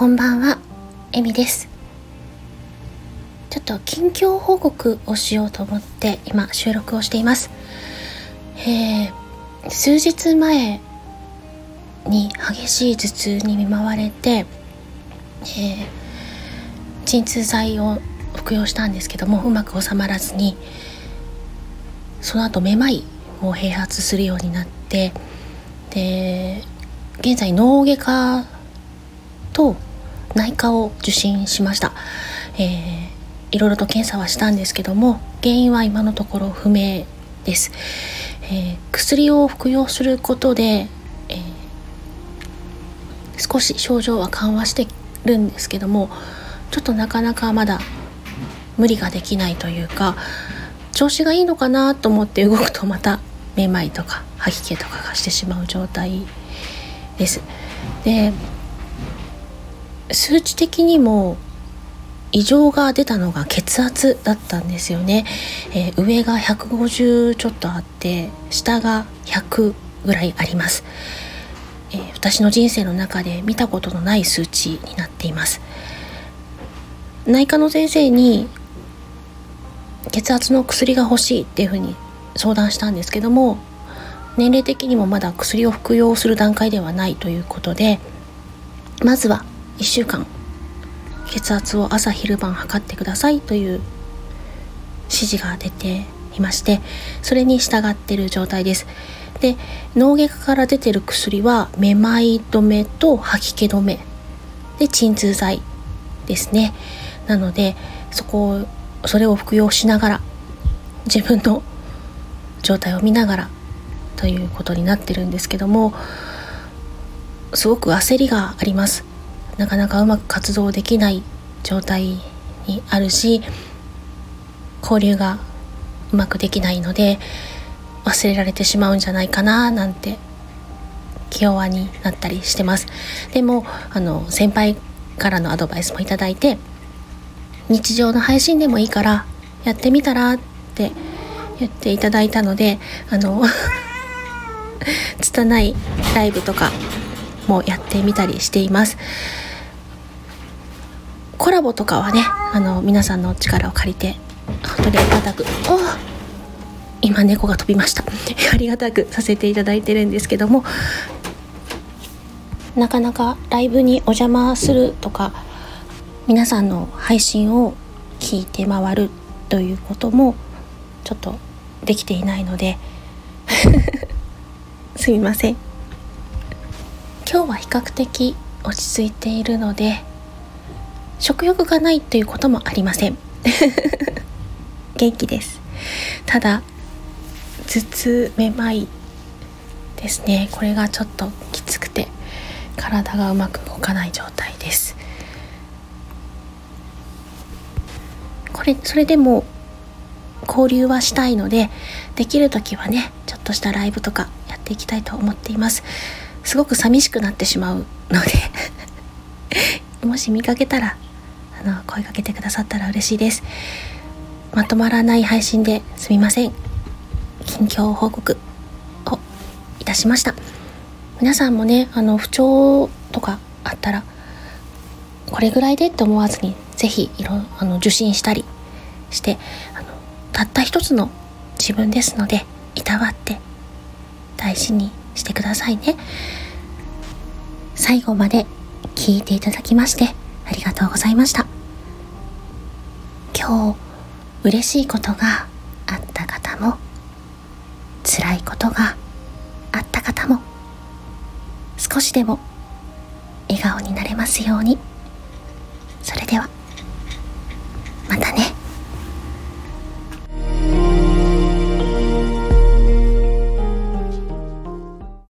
こんばんは、えみです。ちょっと近況報告をしようと思って今収録をしています。えー、数日前に激しい頭痛に見舞われて、えー、鎮痛剤を服用したんですけどもうまく収まらずにその後めまいも併発するようになってで現在脳外科と内科を受診しました、えー、いろいろと検査はしたんですけども原因は今のところ不明です、えー、薬を服用することで、えー、少し症状は緩和してるんですけどもちょっとなかなかまだ無理ができないというか調子がいいのかなと思って動くとまためまいとか吐き気とかがしてしまう状態です。で数値的にも異常が出たのが血圧だったんですよね、えー、上が150ちょっとあって下が100ぐらいあります、えー、私の人生の中で見たことのない数値になっています。内科の先生に血圧の薬が欲しいっていうふうに相談したんですけども年齢的にもまだ薬を服用する段階ではないということでまずは1週間血圧を朝昼晩測ってくださいという指示が出ていましてそれに従ってる状態です。で脳外科から出てる薬はめまい止めと吐き気止めで鎮痛剤ですね。なのでそこをそれを服用しながら自分の状態を見ながらということになってるんですけどもすごく焦りがあります。なかなかうまく活動できない状態にあるし交流がうまくできないので忘れられてしまうんじゃないかななんて気弱になったりしてます。でもあの先輩からのアドバイスもいただいて日常の配信でもいいからやってみたらって言っていただいたのであの 拙いライブとかもやってみたりしています。コラボとかはねあの皆さんの力を借りて本当にありがたくお今猫が飛びました。ありがたくさせていただいてるんですけども。なかなかライブにお邪魔するとか皆さんの配信を聞いて回るということもちょっとできていないので。すみません。今日は比較的落ち着いているので食欲がないということもありません。元気です。ただ頭痛めまいですね。これがちょっときつくて体がうまく動かない状態です。これそれでも交流はしたいのでできる時はねちょっとしたライブとかやっていきたいと思っています。すごく寂しくなってしまうので もし見かけたらあの声かけてくださったら嬉しいです。まとまらない配信ですみません。近況報告をいたしました。皆さんもねあの不調とかあったらこれぐらいでって思わずに是非いろあの受診したりしてあのたった一つの自分ですのでいたわって大事にしてくださいね。最後まで聞いていただきましてありがとうございました今日嬉しいことがあった方も辛いことがあった方も少しでも笑顔になれますように。それではまたね